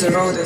The road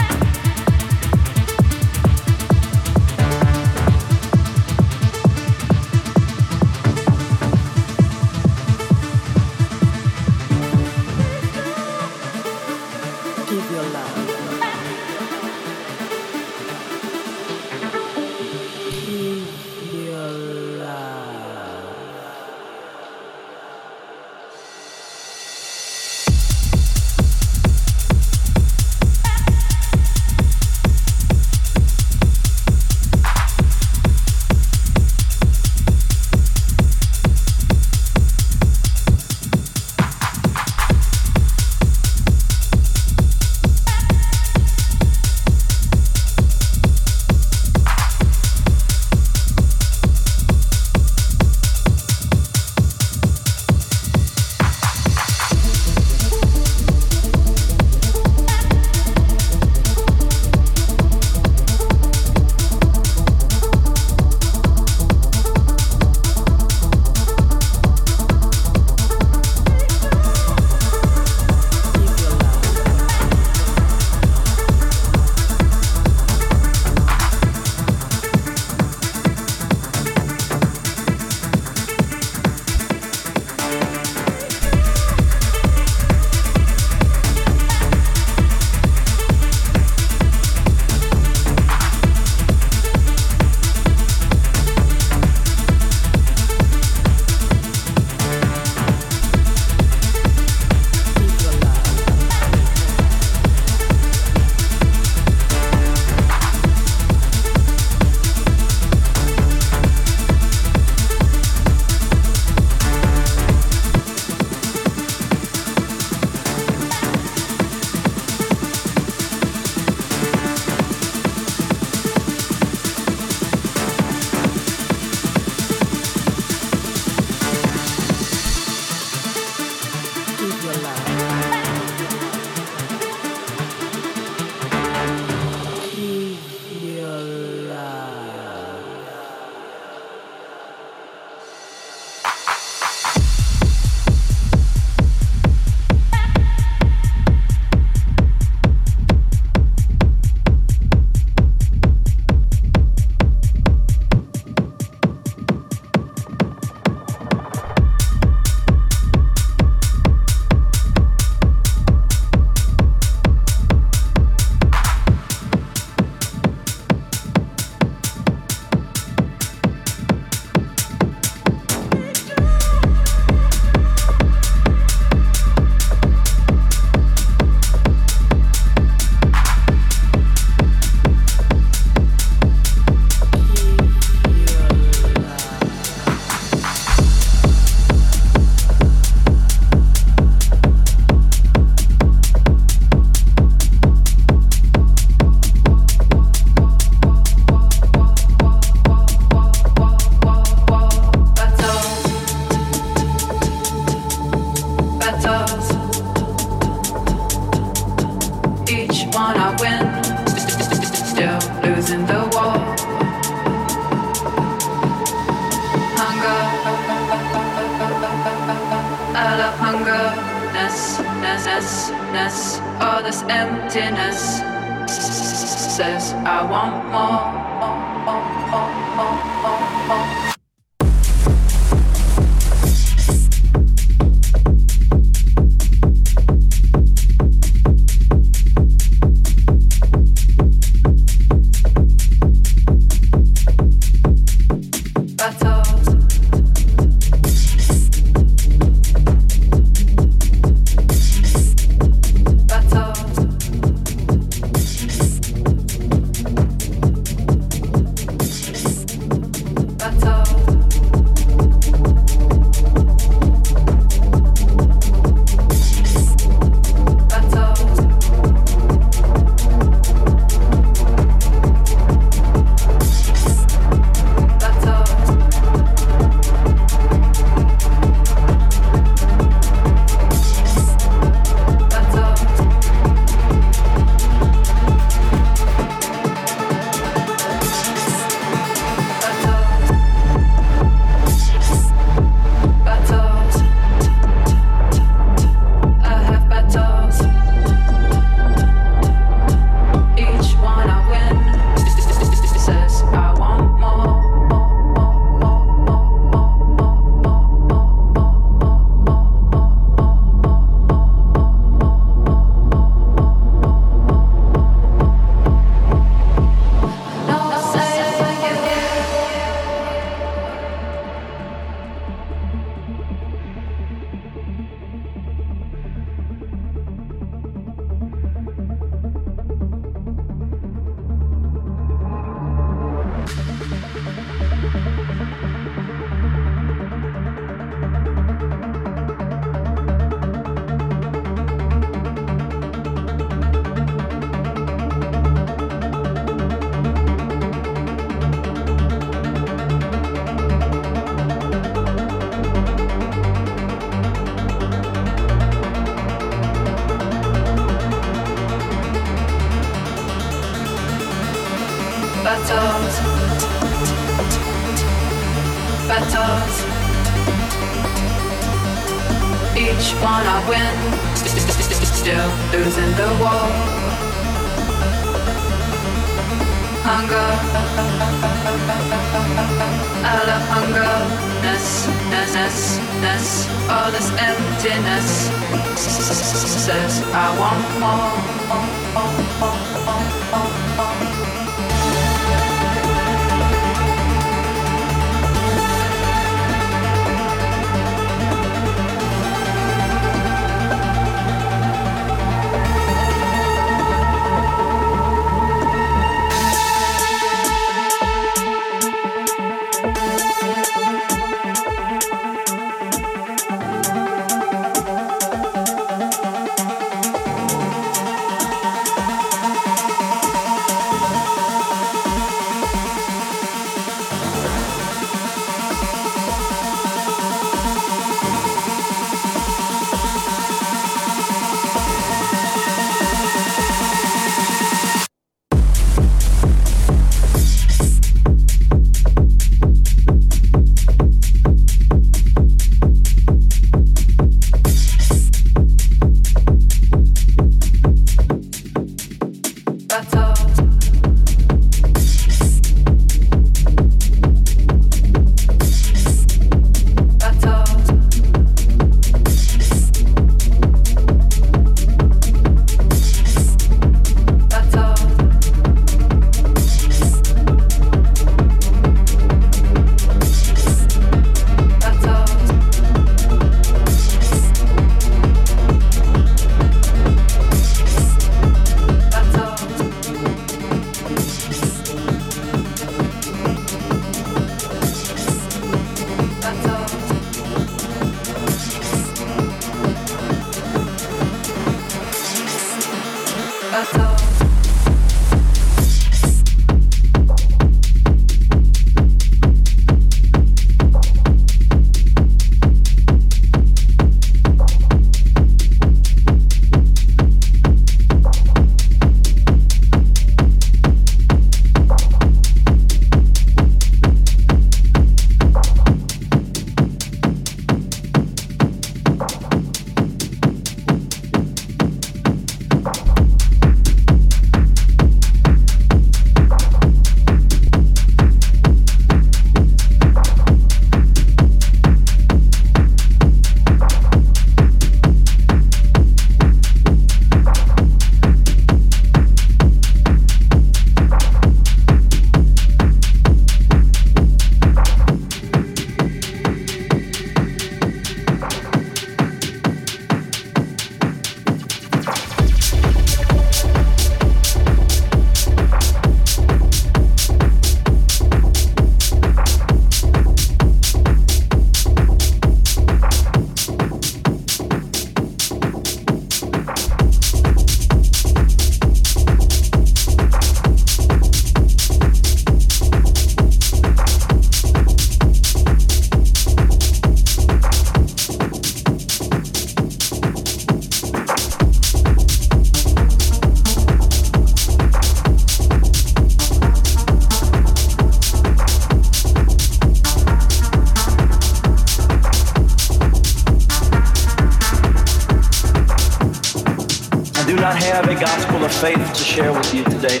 share with you today.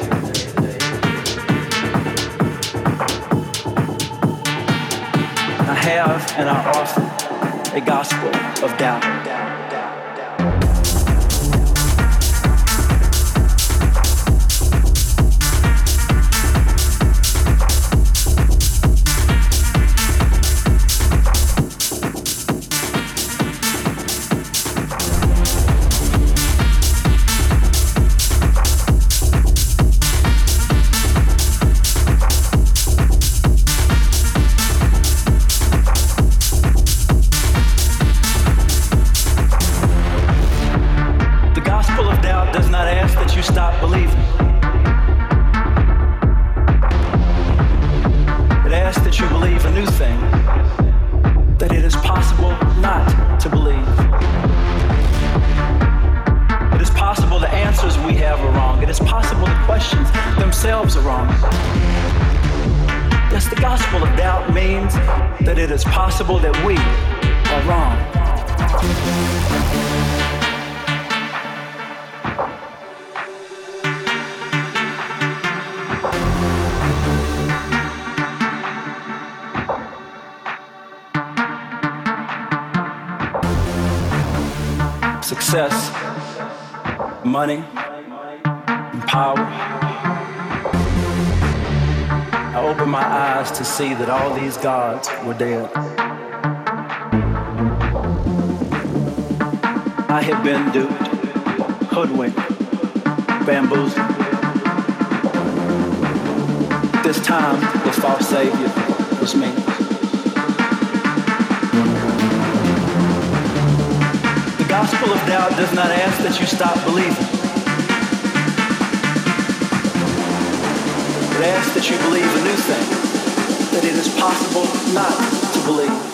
I have and I offer a gospel of doubt. See that all these gods were dead. I had been duped, hoodwinked, bamboozled. This time, the false savior was me. The gospel of doubt does not ask that you stop believing. It asks that you believe a new thing that it is possible not to believe.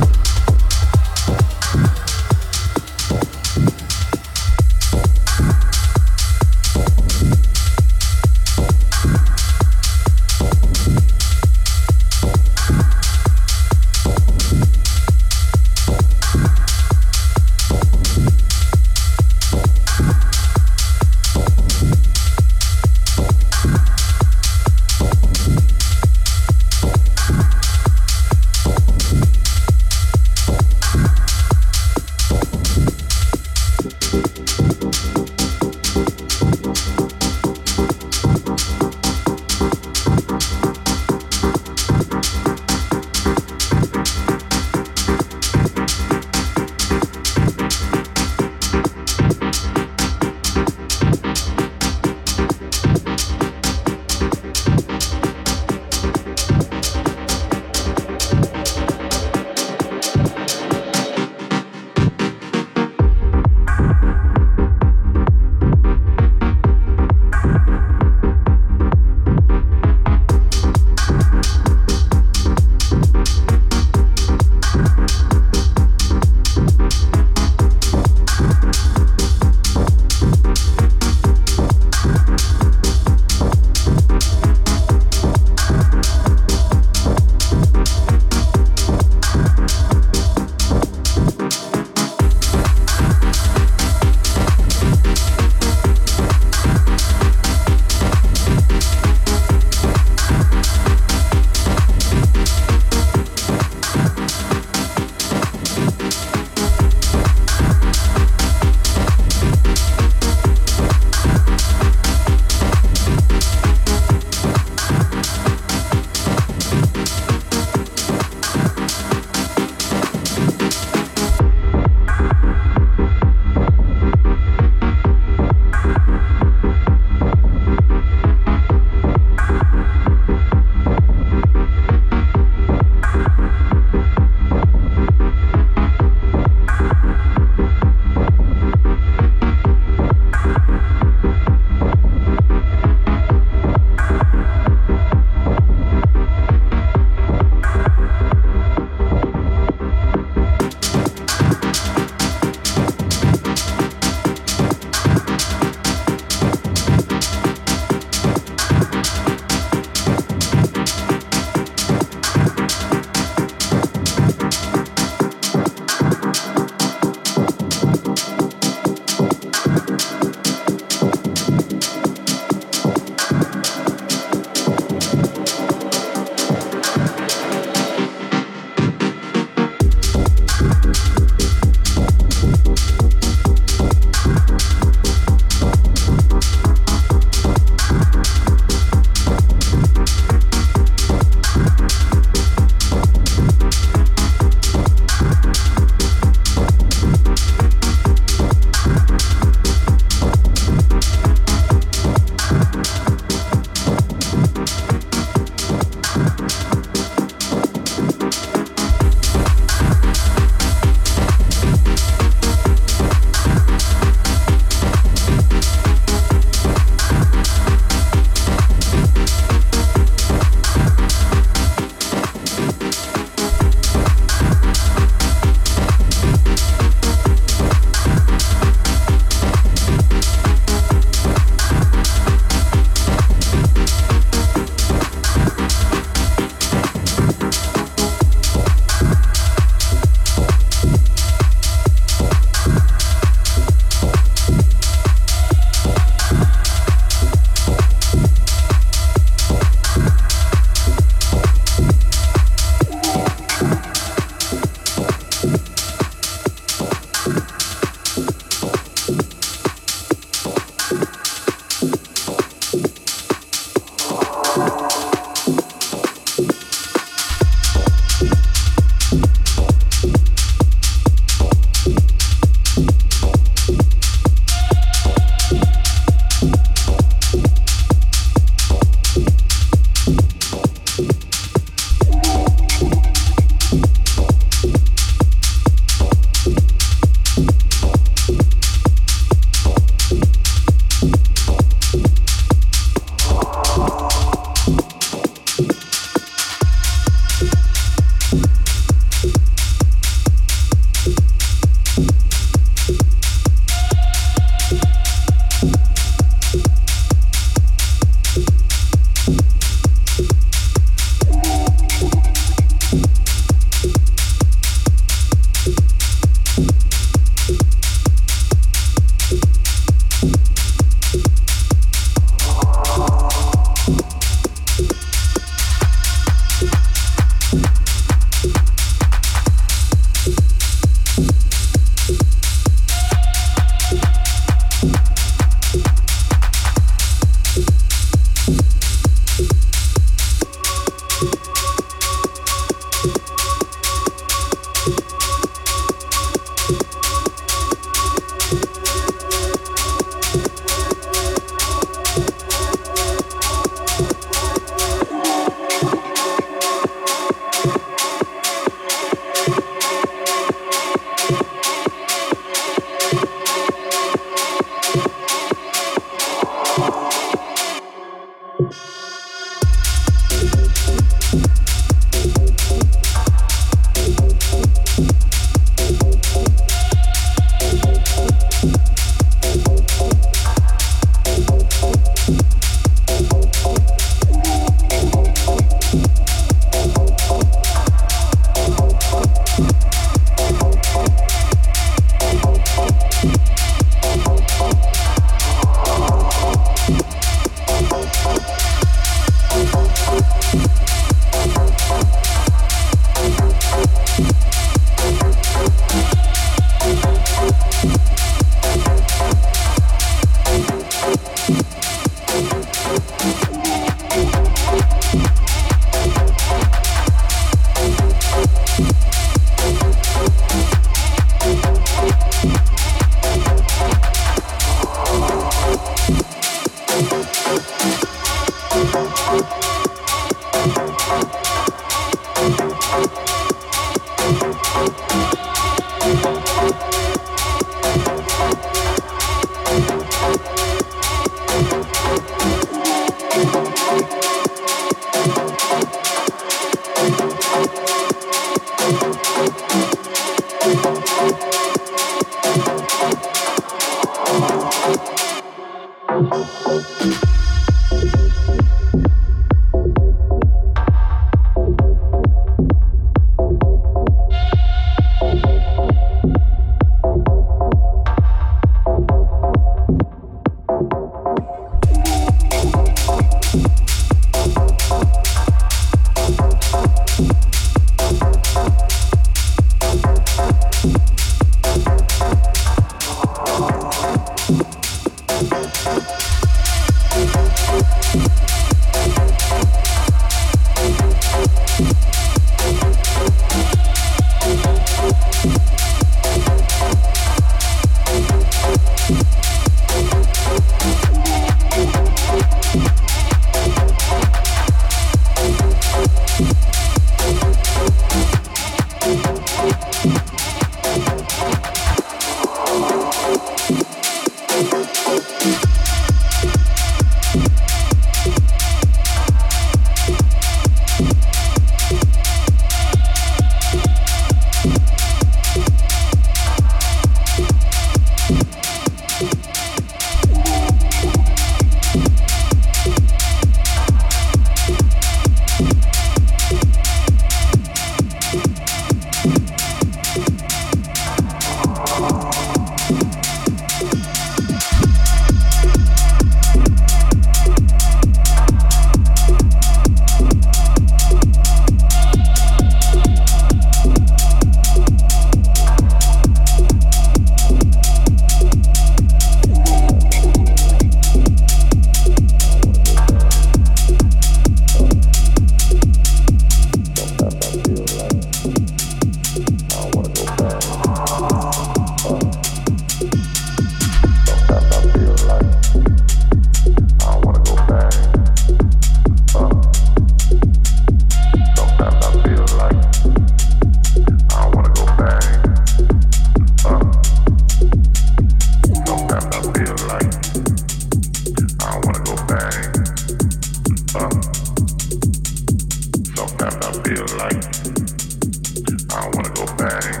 little bang.